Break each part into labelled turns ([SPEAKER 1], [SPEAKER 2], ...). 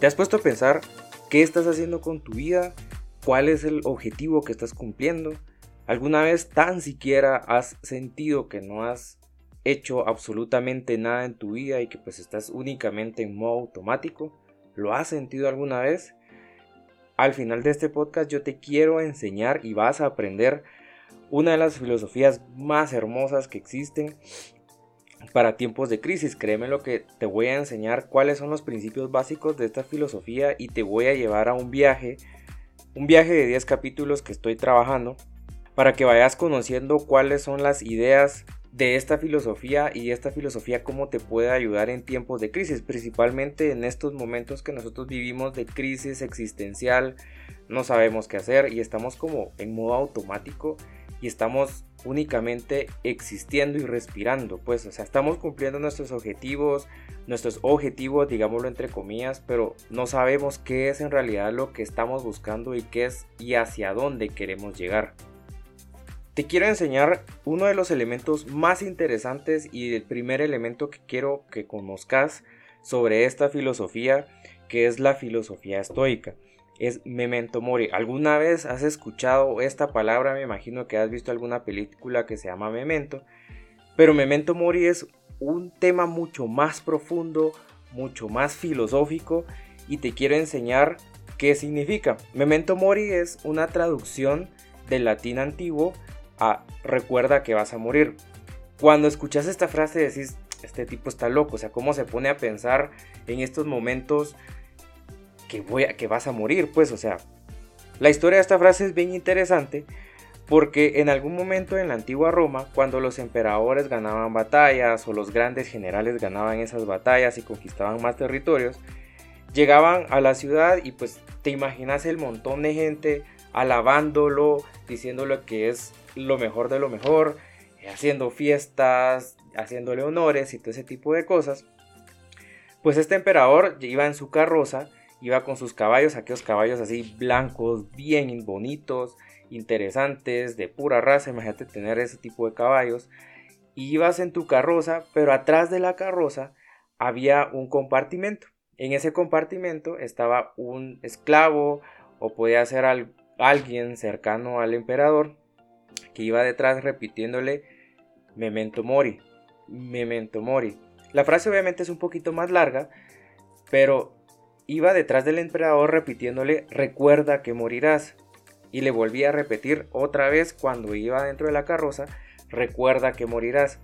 [SPEAKER 1] ¿Te has puesto a pensar qué estás haciendo con tu vida? ¿Cuál es el objetivo que estás cumpliendo? ¿Alguna vez tan siquiera has sentido que no has hecho absolutamente nada en tu vida y que pues estás únicamente en modo automático? ¿Lo has sentido alguna vez? Al final de este podcast yo te quiero enseñar y vas a aprender una de las filosofías más hermosas que existen para tiempos de crisis. Créeme lo que te voy a enseñar cuáles son los principios básicos de esta filosofía y te voy a llevar a un viaje, un viaje de 10 capítulos que estoy trabajando para que vayas conociendo cuáles son las ideas de esta filosofía y esta filosofía cómo te puede ayudar en tiempos de crisis, principalmente en estos momentos que nosotros vivimos de crisis existencial, no sabemos qué hacer y estamos como en modo automático y estamos únicamente existiendo y respirando, pues, o sea, estamos cumpliendo nuestros objetivos, nuestros objetivos, digámoslo entre comillas, pero no sabemos qué es en realidad lo que estamos buscando y qué es y hacia dónde queremos llegar. Te quiero enseñar uno de los elementos más interesantes y el primer elemento que quiero que conozcas sobre esta filosofía, que es la filosofía estoica es memento mori. ¿Alguna vez has escuchado esta palabra? Me imagino que has visto alguna película que se llama Memento. Pero memento mori es un tema mucho más profundo, mucho más filosófico y te quiero enseñar qué significa. Memento mori es una traducción del latín antiguo a recuerda que vas a morir. Cuando escuchas esta frase decís, este tipo está loco, o sea, cómo se pone a pensar en estos momentos que, voy a, que vas a morir, pues, o sea, la historia de esta frase es bien interesante porque en algún momento en la antigua Roma, cuando los emperadores ganaban batallas o los grandes generales ganaban esas batallas y conquistaban más territorios, llegaban a la ciudad y pues te imaginas el montón de gente alabándolo, diciéndole que es lo mejor de lo mejor, haciendo fiestas, haciéndole honores y todo ese tipo de cosas. Pues este emperador iba en su carroza Iba con sus caballos, aquellos caballos así blancos, bien bonitos, interesantes, de pura raza. Imagínate tener ese tipo de caballos. Ibas en tu carroza, pero atrás de la carroza había un compartimento. En ese compartimento estaba un esclavo o podía ser alguien cercano al emperador que iba detrás repitiéndole memento mori, memento mori. La frase obviamente es un poquito más larga, pero Iba detrás del emperador repitiéndole recuerda que morirás. Y le volvía a repetir otra vez cuando iba dentro de la carroza, recuerda que morirás.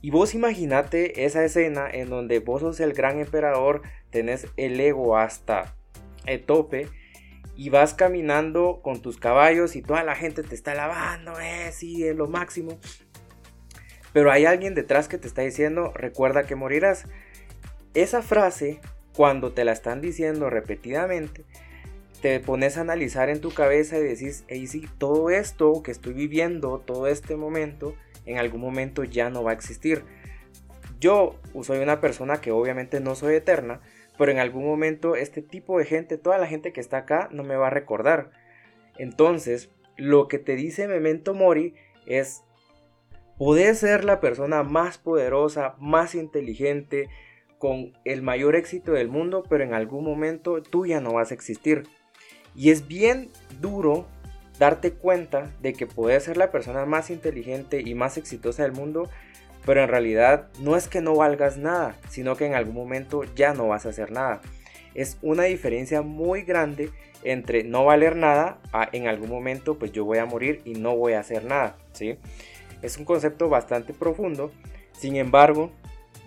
[SPEAKER 1] Y vos imaginate esa escena en donde vos sos el gran emperador, tenés el ego hasta el tope y vas caminando con tus caballos y toda la gente te está alabando, eh, sí, es lo máximo. Pero hay alguien detrás que te está diciendo, recuerda que morirás. Esa frase cuando te la están diciendo repetidamente, te pones a analizar en tu cabeza y decís, hey, sí, todo esto que estoy viviendo, todo este momento, en algún momento ya no va a existir. Yo soy una persona que obviamente no soy eterna, pero en algún momento este tipo de gente, toda la gente que está acá, no me va a recordar. Entonces, lo que te dice Memento Mori es, poder ser la persona más poderosa, más inteligente, con el mayor éxito del mundo, pero en algún momento tú ya no vas a existir. Y es bien duro darte cuenta de que puedes ser la persona más inteligente y más exitosa del mundo, pero en realidad no es que no valgas nada, sino que en algún momento ya no vas a hacer nada. Es una diferencia muy grande entre no valer nada a en algún momento pues yo voy a morir y no voy a hacer nada, ¿sí? Es un concepto bastante profundo, sin embargo,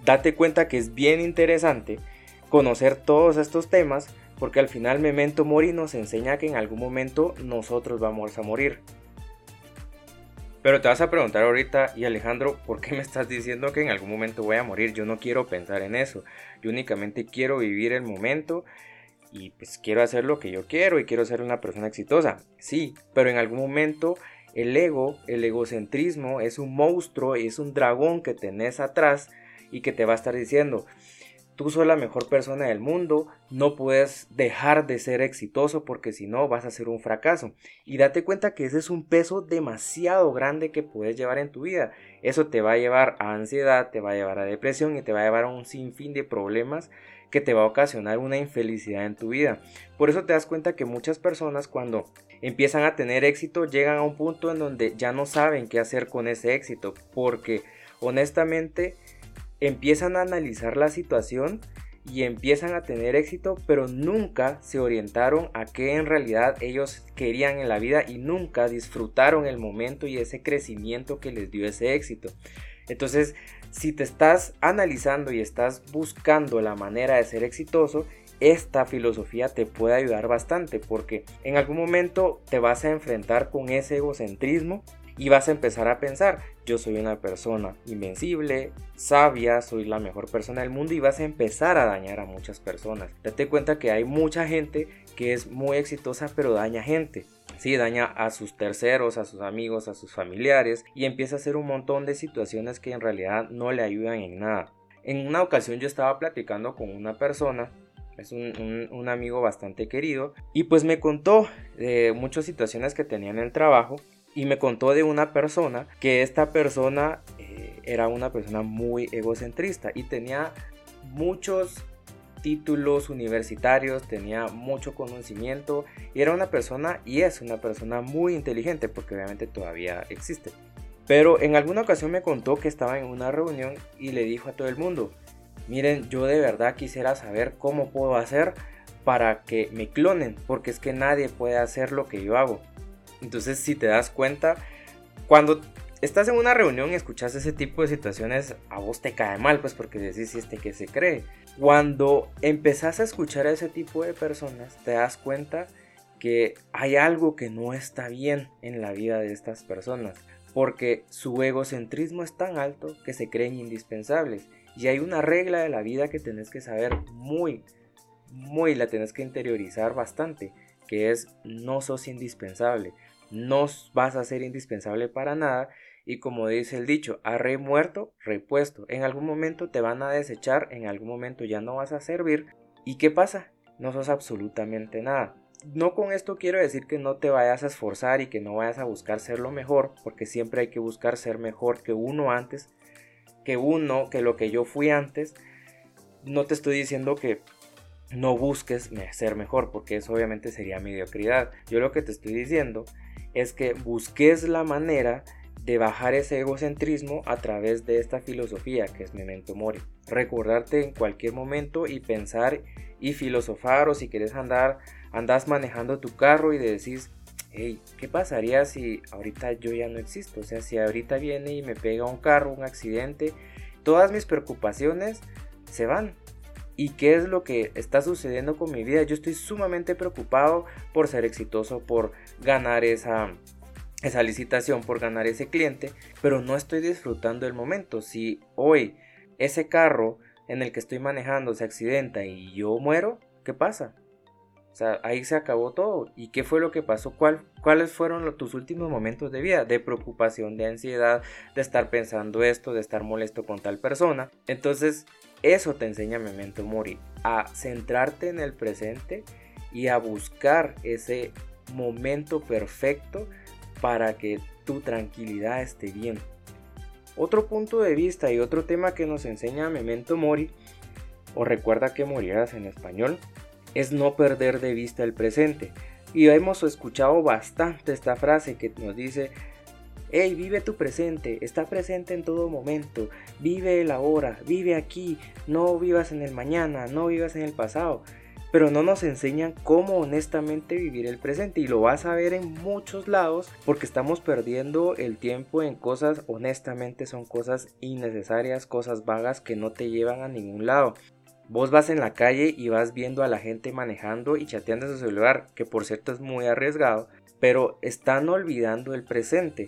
[SPEAKER 1] date cuenta que es bien interesante conocer todos estos temas porque al final Memento Mori nos enseña que en algún momento nosotros vamos a morir. Pero te vas a preguntar ahorita, y Alejandro, ¿por qué me estás diciendo que en algún momento voy a morir? Yo no quiero pensar en eso. Yo únicamente quiero vivir el momento y pues quiero hacer lo que yo quiero y quiero ser una persona exitosa. Sí, pero en algún momento el ego, el egocentrismo es un monstruo, es un dragón que tenés atrás y que te va a estar diciendo, tú sos la mejor persona del mundo, no puedes dejar de ser exitoso porque si no vas a ser un fracaso. Y date cuenta que ese es un peso demasiado grande que puedes llevar en tu vida. Eso te va a llevar a ansiedad, te va a llevar a depresión y te va a llevar a un sinfín de problemas que te va a ocasionar una infelicidad en tu vida. Por eso te das cuenta que muchas personas cuando empiezan a tener éxito llegan a un punto en donde ya no saben qué hacer con ese éxito porque honestamente empiezan a analizar la situación y empiezan a tener éxito, pero nunca se orientaron a qué en realidad ellos querían en la vida y nunca disfrutaron el momento y ese crecimiento que les dio ese éxito. Entonces, si te estás analizando y estás buscando la manera de ser exitoso, esta filosofía te puede ayudar bastante porque en algún momento te vas a enfrentar con ese egocentrismo y vas a empezar a pensar, yo soy una persona invencible, sabia, soy la mejor persona del mundo y vas a empezar a dañar a muchas personas. Date cuenta que hay mucha gente que es muy exitosa pero daña gente. Sí, daña a sus terceros, a sus amigos, a sus familiares y empieza a hacer un montón de situaciones que en realidad no le ayudan en nada. En una ocasión yo estaba platicando con una persona es un, un, amigo bastante querido y pues me contó de muchas situaciones que tenía en el trajo y me contó de una persona que esta persona eh, era una persona muy egocentrista y tenía muchos títulos universitarios, tenía mucho conocimiento y era una persona y es una persona muy inteligente porque obviamente todavía existe. Pero en alguna ocasión me contó que estaba en una reunión y le dijo a todo el mundo, miren, yo de verdad quisiera saber cómo puedo hacer para que me clonen, porque es que nadie puede hacer lo que yo hago. Entonces, si te das cuenta, cuando estás en una reunión y escuchas ese tipo de situaciones, a vos te cae mal, pues porque decís, ¿y este que se cree? Cuando empezás a escuchar a ese tipo de personas, te das cuenta que hay algo que no está bien en la vida de estas personas, porque su egocentrismo es tan alto que se creen indispensables. Y hay una regla de la vida que tenés que saber muy, muy, la tenés que interiorizar bastante, que es no sos indispensable no vas a ser indispensable para nada y como dice el dicho, a rey muerto, repuesto. En algún momento te van a desechar, en algún momento ya no vas a servir. ¿Y qué pasa? No sos absolutamente nada. No con esto quiero decir que no te vayas a esforzar y que no vayas a buscar ser lo mejor, porque siempre hay que buscar ser mejor que uno antes, que uno, que lo que yo fui antes. No te estoy diciendo que no busques ser mejor, porque eso obviamente sería mediocridad. Yo lo que te estoy diciendo es que busques la manera de bajar ese egocentrismo a través de esta filosofía que es Memento Mori. Recordarte en cualquier momento y pensar y filosofar o si quieres andar, andas manejando tu carro y decís, hey, ¿qué pasaría si ahorita yo ya no existo? O sea, si ahorita viene y me pega un carro, un accidente, todas mis preocupaciones se van. ¿Y qué es lo que está sucediendo con mi vida? Yo estoy sumamente preocupado por ser exitoso, por ganar esa, esa licitación, por ganar ese cliente, pero no estoy disfrutando el momento. Si hoy ese carro en el que estoy manejando se accidenta y yo muero, ¿qué pasa? O sea, ahí se acabó todo. ¿Y qué fue lo que pasó? ¿Cuál, ¿Cuáles fueron tus últimos momentos de vida? De preocupación, de ansiedad, de estar pensando esto, de estar molesto con tal persona. Entonces, eso te enseña Memento Mori, a centrarte en el presente y a buscar ese momento perfecto para que tu tranquilidad esté bien. Otro punto de vista y otro tema que nos enseña Memento Mori, o recuerda que morirás en español, es no perder de vista el presente. Y hemos escuchado bastante esta frase que nos dice, Hey, vive tu presente, está presente en todo momento, vive el ahora, vive aquí, no vivas en el mañana, no vivas en el pasado. Pero no nos enseñan cómo honestamente vivir el presente y lo vas a ver en muchos lados porque estamos perdiendo el tiempo en cosas honestamente son cosas innecesarias, cosas vagas que no te llevan a ningún lado. Vos vas en la calle y vas viendo a la gente manejando y chateando en su celular, que por cierto es muy arriesgado, pero están olvidando el presente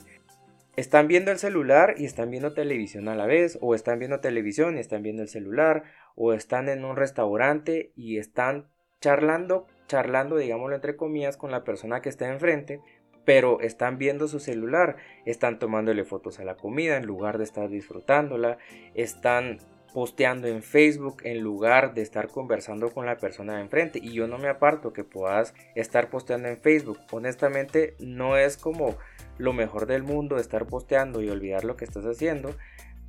[SPEAKER 1] están viendo el celular y están viendo televisión a la vez, o están viendo televisión y están viendo el celular, o están en un restaurante y están charlando, charlando, digámoslo entre comillas, con la persona que está enfrente, pero están viendo su celular, están tomándole fotos a la comida en lugar de estar disfrutándola, están posteando en Facebook en lugar de estar conversando con la persona de enfrente. Y yo no me aparto que puedas estar posteando en Facebook. Honestamente, no es como lo mejor del mundo estar posteando y olvidar lo que estás haciendo.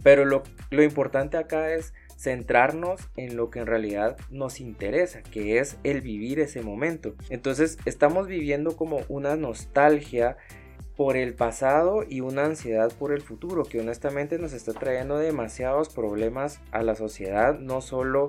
[SPEAKER 1] Pero lo, lo importante acá es centrarnos en lo que en realidad nos interesa, que es el vivir ese momento. Entonces estamos viviendo como una nostalgia por el pasado y una ansiedad por el futuro que honestamente nos está trayendo demasiados problemas a la sociedad, no solo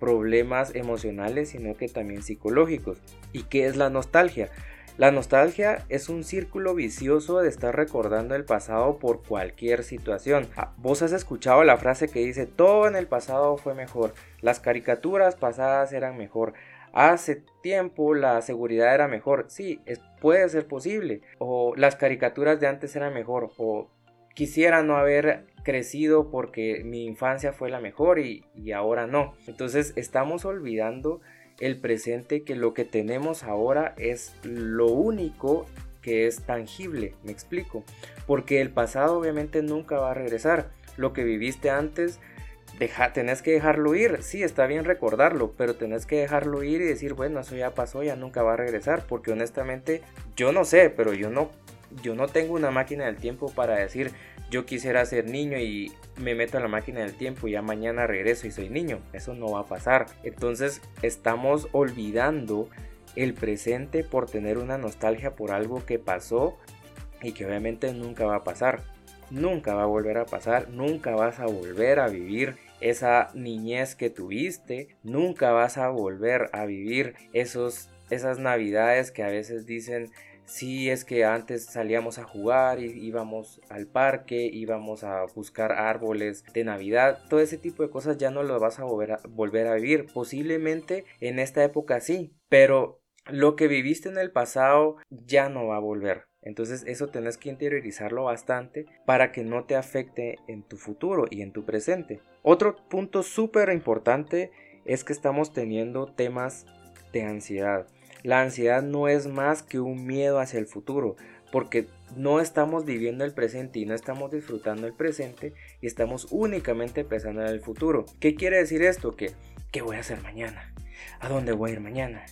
[SPEAKER 1] problemas emocionales, sino que también psicológicos. ¿Y qué es la nostalgia? La nostalgia es un círculo vicioso de estar recordando el pasado por cualquier situación. Ah, vos has escuchado la frase que dice todo en el pasado fue mejor, las caricaturas pasadas eran mejor, hace tiempo la seguridad era mejor. Sí, es, puede ser posible. O las caricaturas de antes eran mejor. O quisiera no haber crecido porque mi infancia fue la mejor y, y ahora no. Entonces estamos olvidando el presente que lo que tenemos ahora es lo único que es tangible, me explico, porque el pasado obviamente nunca va a regresar, lo que viviste antes Deja, tenés que dejarlo ir, sí, está bien recordarlo, pero tenés que dejarlo ir y decir, bueno, eso ya pasó, ya nunca va a regresar, porque honestamente yo no sé, pero yo no, yo no tengo una máquina del tiempo para decir, yo quisiera ser niño y me meto en la máquina del tiempo y ya mañana regreso y soy niño. Eso no va a pasar. Entonces estamos olvidando el presente por tener una nostalgia por algo que pasó y que obviamente nunca va a pasar. Nunca va a volver a pasar, nunca vas a volver a vivir esa niñez que tuviste, nunca vas a volver a vivir esos, esas navidades que a veces dicen Sí, es que antes salíamos a jugar, íbamos al parque, íbamos a buscar árboles de Navidad, todo ese tipo de cosas ya no lo vas a volver a, volver a vivir. Posiblemente en esta época sí, pero lo que viviste en el pasado ya no va a volver. Entonces eso tenés que interiorizarlo bastante para que no te afecte en tu futuro y en tu presente. Otro punto súper importante es que estamos teniendo temas de ansiedad. La ansiedad no es más que un miedo hacia el futuro, porque no estamos viviendo el presente y no estamos disfrutando el presente y estamos únicamente pensando en el futuro. ¿Qué quiere decir esto? Que, ¿qué voy a hacer mañana? ¿A dónde voy a ir mañana?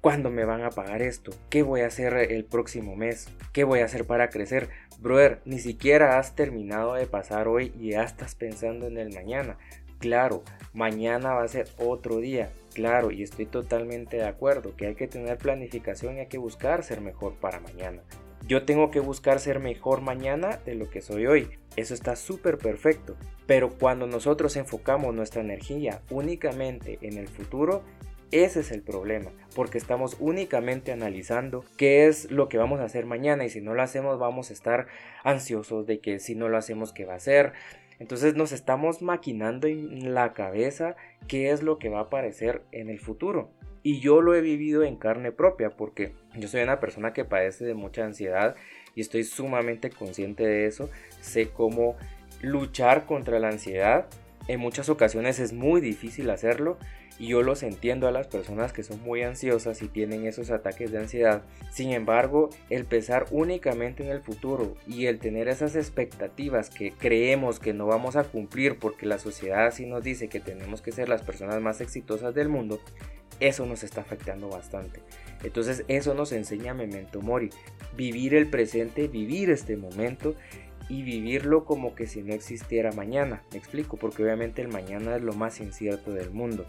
[SPEAKER 1] ¿Cuándo me van a pagar esto? ¿Qué voy a hacer el próximo mes? ¿Qué voy a hacer para crecer? Brother, ni siquiera has terminado de pasar hoy y ya estás pensando en el mañana. Claro, mañana va a ser otro día. Claro, y estoy totalmente de acuerdo que hay que tener planificación y hay que buscar ser mejor para mañana. Yo tengo que buscar ser mejor mañana de lo que soy hoy. Eso está súper perfecto. Pero cuando nosotros enfocamos nuestra energía únicamente en el futuro, ese es el problema, porque estamos únicamente analizando qué es lo que vamos a hacer mañana y si no lo hacemos vamos a estar ansiosos de que si no lo hacemos qué va a ser, entonces nos estamos maquinando en la cabeza qué es lo que va a aparecer en el futuro. Y yo lo he vivido en carne propia porque yo soy una persona que padece de mucha ansiedad y estoy sumamente consciente de eso. Sé cómo luchar contra la ansiedad. En muchas ocasiones es muy difícil hacerlo y yo los entiendo a las personas que son muy ansiosas y tienen esos ataques de ansiedad. Sin embargo, el pensar únicamente en el futuro y el tener esas expectativas que creemos que no vamos a cumplir porque la sociedad así nos dice que tenemos que ser las personas más exitosas del mundo, eso nos está afectando bastante. Entonces eso nos enseña Memento Mori, vivir el presente, vivir este momento y vivirlo como que si no existiera mañana. Me explico, porque obviamente el mañana es lo más incierto del mundo.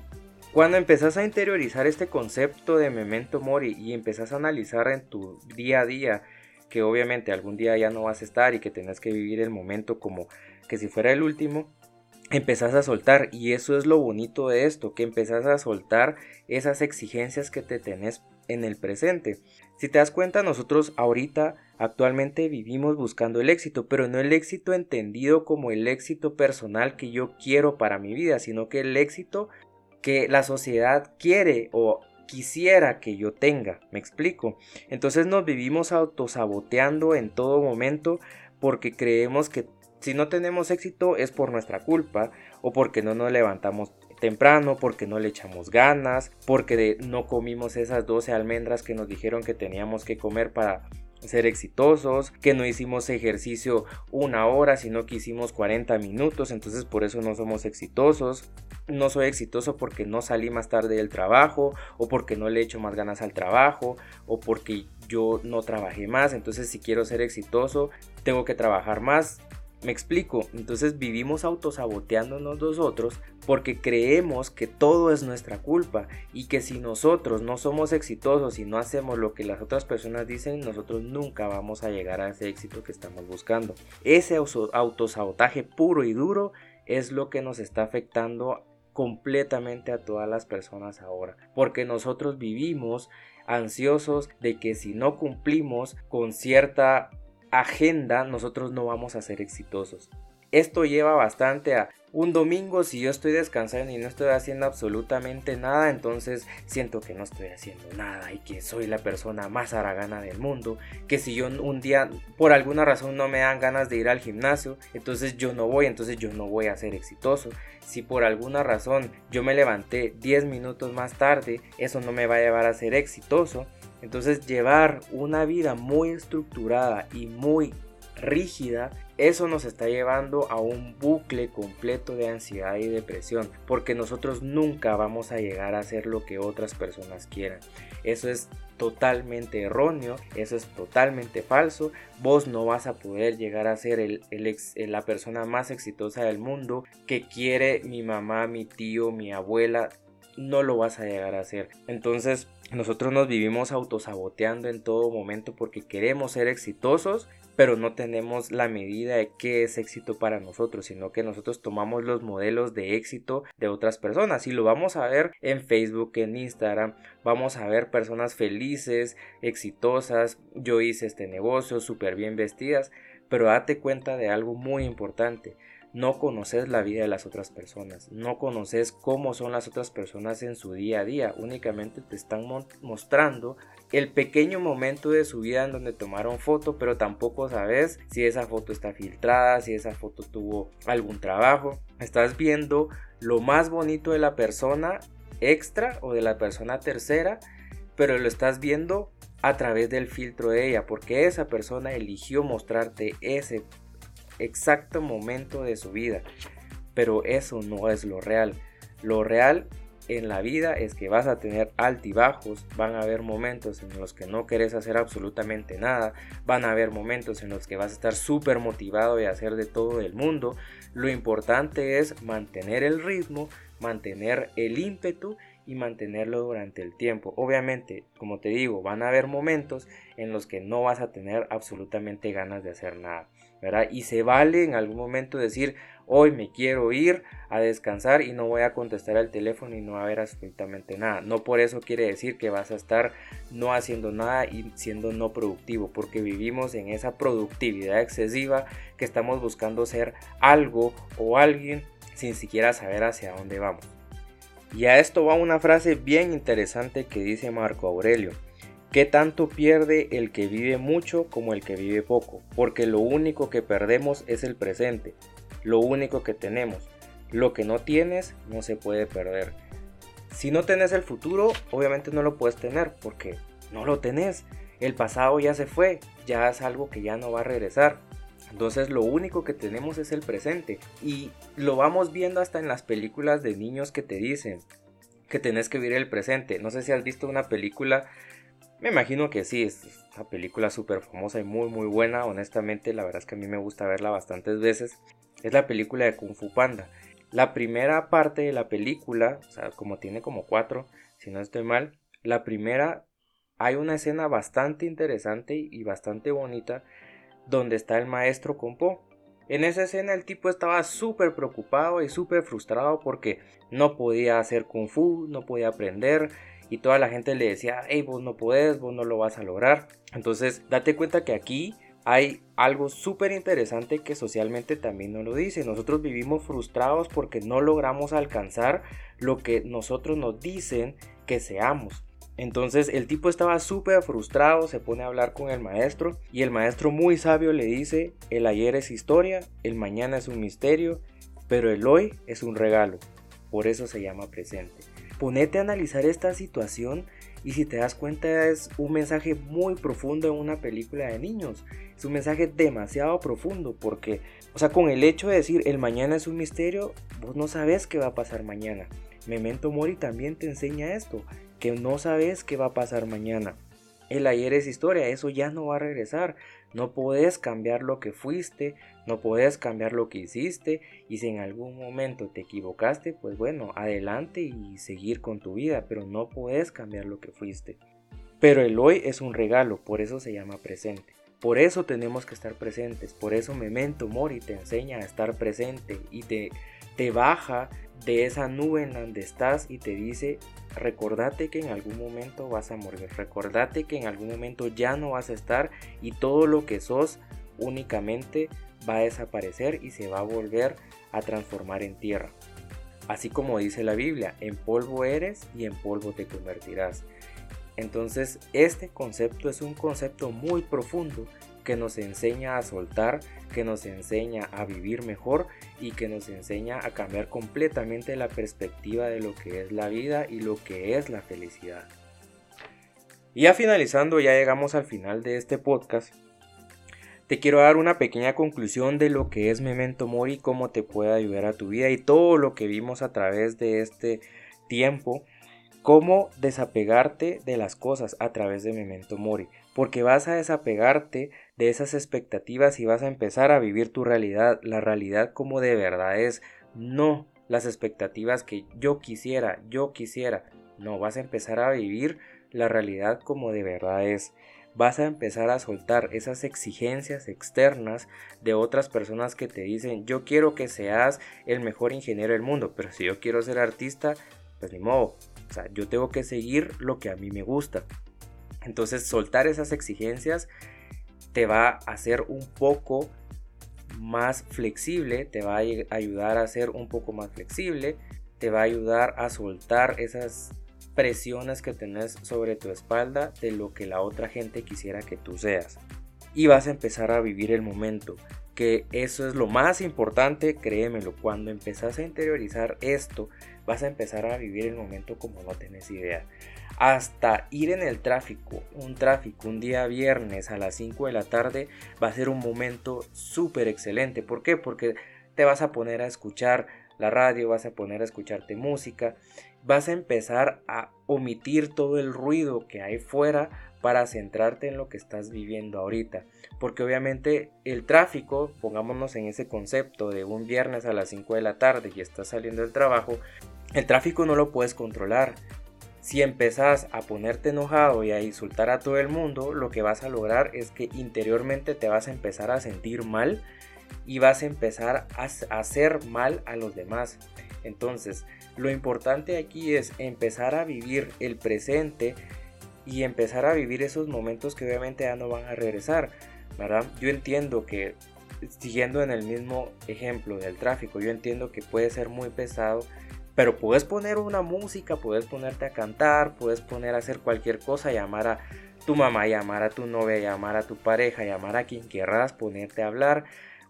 [SPEAKER 1] Cuando empezás a interiorizar este concepto de memento mori y empezás a analizar en tu día a día que obviamente algún día ya no vas a estar y que tenés que vivir el momento como que si fuera el último, empezás a soltar y eso es lo bonito de esto, que empezás a soltar esas exigencias que te tenés en el presente. Si te das cuenta, nosotros ahorita actualmente vivimos buscando el éxito, pero no el éxito entendido como el éxito personal que yo quiero para mi vida, sino que el éxito que la sociedad quiere o quisiera que yo tenga. ¿Me explico? Entonces nos vivimos autosaboteando en todo momento porque creemos que si no tenemos éxito es por nuestra culpa o porque no nos levantamos temprano, porque no le echamos ganas, porque no comimos esas 12 almendras que nos dijeron que teníamos que comer para ser exitosos, que no hicimos ejercicio una hora, sino que hicimos 40 minutos, entonces por eso no somos exitosos. No soy exitoso porque no salí más tarde del trabajo, o porque no le echo más ganas al trabajo, o porque yo no trabajé más, entonces si quiero ser exitoso, tengo que trabajar más, me explico, entonces vivimos autosaboteándonos nosotros porque creemos que todo es nuestra culpa y que si nosotros no somos exitosos y no hacemos lo que las otras personas dicen, nosotros nunca vamos a llegar a ese éxito que estamos buscando. Ese autosabotaje puro y duro es lo que nos está afectando completamente a todas las personas ahora, porque nosotros vivimos ansiosos de que si no cumplimos con cierta agenda nosotros no vamos a ser exitosos. Esto lleva bastante a un domingo si yo estoy descansando y no estoy haciendo absolutamente nada, entonces siento que no estoy haciendo nada y que soy la persona más haragana del mundo, que si yo un día por alguna razón no me dan ganas de ir al gimnasio, entonces yo no voy, entonces yo no voy a ser exitoso. Si por alguna razón yo me levanté 10 minutos más tarde, eso no me va a llevar a ser exitoso. Entonces llevar una vida muy estructurada y muy rígida, eso nos está llevando a un bucle completo de ansiedad y depresión, porque nosotros nunca vamos a llegar a hacer lo que otras personas quieran. Eso es totalmente erróneo, eso es totalmente falso. Vos no vas a poder llegar a ser el, la persona más exitosa del mundo que quiere mi mamá, mi tío, mi abuela. No lo vas a llegar a hacer. Entonces, nosotros nos vivimos autosaboteando en todo momento porque queremos ser exitosos, pero no tenemos la medida de qué es éxito para nosotros, sino que nosotros tomamos los modelos de éxito de otras personas. Y lo vamos a ver en Facebook, en Instagram, vamos a ver personas felices, exitosas, yo hice este negocio, súper bien vestidas, pero date cuenta de algo muy importante no conoces la vida de las otras personas, no conoces cómo son las otras personas en su día a día, únicamente te están mostrando el pequeño momento de su vida en donde tomaron foto, pero tampoco sabes si esa foto está filtrada, si esa foto tuvo algún trabajo. Estás viendo lo más bonito de la persona extra o de la persona tercera, pero lo estás viendo a través del filtro de ella, porque esa persona eligió mostrarte ese exacto momento de su vida. Pero eso no es lo real. Lo real en la vida es que vas a tener altibajos, van a haber momentos en los que no querés hacer absolutamente nada, van a haber momentos en los que vas a estar súper motivado y hacer de todo el mundo. Lo importante es mantener el ritmo, mantener el ímpetu y mantenerlo durante el tiempo. Obviamente, como te digo, van a haber momentos en los que no vas a tener absolutamente ganas de hacer nada. Y se vale en algún momento decir, hoy me quiero ir a descansar y no voy a contestar al teléfono y no va a haber absolutamente nada. No por eso quiere decir que vas a estar no haciendo nada y siendo no productivo, porque vivimos en esa productividad excesiva que estamos buscando ser algo o alguien sin siquiera saber hacia dónde vamos. Y a esto va una frase bien interesante que dice Marco Aurelio. ¿Qué tanto pierde el que vive mucho como el que vive poco? Porque lo único que perdemos es el presente, lo único que tenemos. Lo que no tienes no se puede perder. Si no tenés el futuro, obviamente no lo puedes tener porque no lo tenés. El pasado ya se fue, ya es algo que ya no va a regresar. Entonces lo único que tenemos es el presente. Y lo vamos viendo hasta en las películas de niños que te dicen que tenés que vivir el presente. No sé si has visto una película me imagino que sí, es una película súper famosa y muy muy buena, honestamente, la verdad es que a mí me gusta verla bastantes veces. Es la película de Kung Fu Panda. La primera parte de la película, o sea, como tiene como cuatro, si no estoy mal, la primera hay una escena bastante interesante y bastante bonita donde está el maestro Po. En esa escena el tipo estaba súper preocupado y súper frustrado porque no podía hacer kung fu, no podía aprender, y toda la gente le decía, hey, vos no podés, vos no lo vas a lograr. Entonces, date cuenta que aquí hay algo súper interesante que socialmente también no lo dice. Nosotros vivimos frustrados porque no logramos alcanzar lo que nosotros nos dicen que seamos. Entonces el tipo estaba súper frustrado, se pone a hablar con el maestro y el maestro muy sabio le dice, el ayer es historia, el mañana es un misterio, pero el hoy es un regalo. por eso se llama presente. Ponete a analizar esta situación y si te das cuenta es un mensaje muy profundo en una película de niños. Es un mensaje demasiado profundo porque, o sea, con el hecho de decir el mañana es un misterio, vos no sabes qué va a pasar mañana. Memento Mori también te enseña esto, que no sabes qué va a pasar mañana. El ayer es historia, eso ya no va a regresar. No puedes cambiar lo que fuiste, no puedes cambiar lo que hiciste y si en algún momento te equivocaste, pues bueno, adelante y seguir con tu vida, pero no puedes cambiar lo que fuiste. Pero el hoy es un regalo, por eso se llama presente. Por eso tenemos que estar presentes, por eso Memento Mori te enseña a estar presente y te, te baja de esa nube en donde estás y te dice, recordate que en algún momento vas a morir, recordate que en algún momento ya no vas a estar y todo lo que sos únicamente va a desaparecer y se va a volver a transformar en tierra. Así como dice la Biblia, en polvo eres y en polvo te convertirás. Entonces este concepto es un concepto muy profundo que nos enseña a soltar, que nos enseña a vivir mejor y que nos enseña a cambiar completamente la perspectiva de lo que es la vida y lo que es la felicidad. Y ya finalizando, ya llegamos al final de este podcast. Te quiero dar una pequeña conclusión de lo que es Memento Mori, cómo te puede ayudar a tu vida y todo lo que vimos a través de este tiempo cómo desapegarte de las cosas a través de Memento Mori, porque vas a desapegarte de esas expectativas y vas a empezar a vivir tu realidad, la realidad como de verdad es, no las expectativas que yo quisiera, yo quisiera, no, vas a empezar a vivir la realidad como de verdad es. Vas a empezar a soltar esas exigencias externas de otras personas que te dicen, yo quiero que seas el mejor ingeniero del mundo, pero si yo quiero ser artista, pues ni modo, o sea, yo tengo que seguir lo que a mí me gusta. Entonces, soltar esas exigencias te va a hacer un poco más flexible, te va a ayudar a ser un poco más flexible, te va a ayudar a soltar esas presiones que tenés sobre tu espalda de lo que la otra gente quisiera que tú seas. Y vas a empezar a vivir el momento, que eso es lo más importante, créemelo, cuando empezás a interiorizar esto, vas a empezar a vivir el momento como no tenés idea. Hasta ir en el tráfico, un tráfico un día viernes a las 5 de la tarde va a ser un momento súper excelente. ¿Por qué? Porque te vas a poner a escuchar la radio, vas a poner a escucharte música, vas a empezar a omitir todo el ruido que hay fuera para centrarte en lo que estás viviendo ahorita. Porque obviamente el tráfico, pongámonos en ese concepto de un viernes a las 5 de la tarde y estás saliendo del trabajo, el tráfico no lo puedes controlar. Si empezás a ponerte enojado y a insultar a todo el mundo, lo que vas a lograr es que interiormente te vas a empezar a sentir mal y vas a empezar a hacer mal a los demás. Entonces, lo importante aquí es empezar a vivir el presente y empezar a vivir esos momentos que obviamente ya no van a regresar, ¿verdad? Yo entiendo que siguiendo en el mismo ejemplo del tráfico, yo entiendo que puede ser muy pesado pero puedes poner una música, puedes ponerte a cantar, puedes poner a hacer cualquier cosa, llamar a tu mamá, llamar a tu novia, llamar a tu pareja, llamar a quien querrás, ponerte a hablar,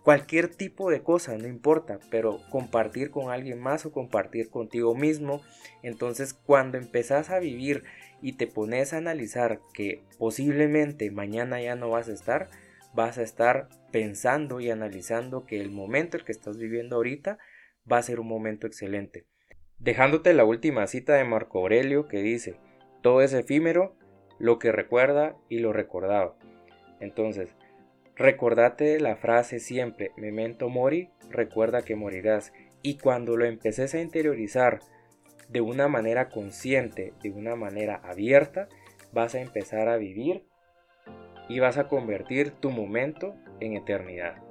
[SPEAKER 1] cualquier tipo de cosa, no importa, pero compartir con alguien más o compartir contigo mismo. Entonces cuando empezás a vivir y te pones a analizar que posiblemente mañana ya no vas a estar, vas a estar pensando y analizando que el momento el que estás viviendo ahorita va a ser un momento excelente dejándote la última cita de Marco Aurelio que dice, todo es efímero, lo que recuerda y lo recordado. Entonces, recordate la frase siempre, memento mori, recuerda que morirás. Y cuando lo empeces a interiorizar de una manera consciente, de una manera abierta, vas a empezar a vivir y vas a convertir tu momento en eternidad.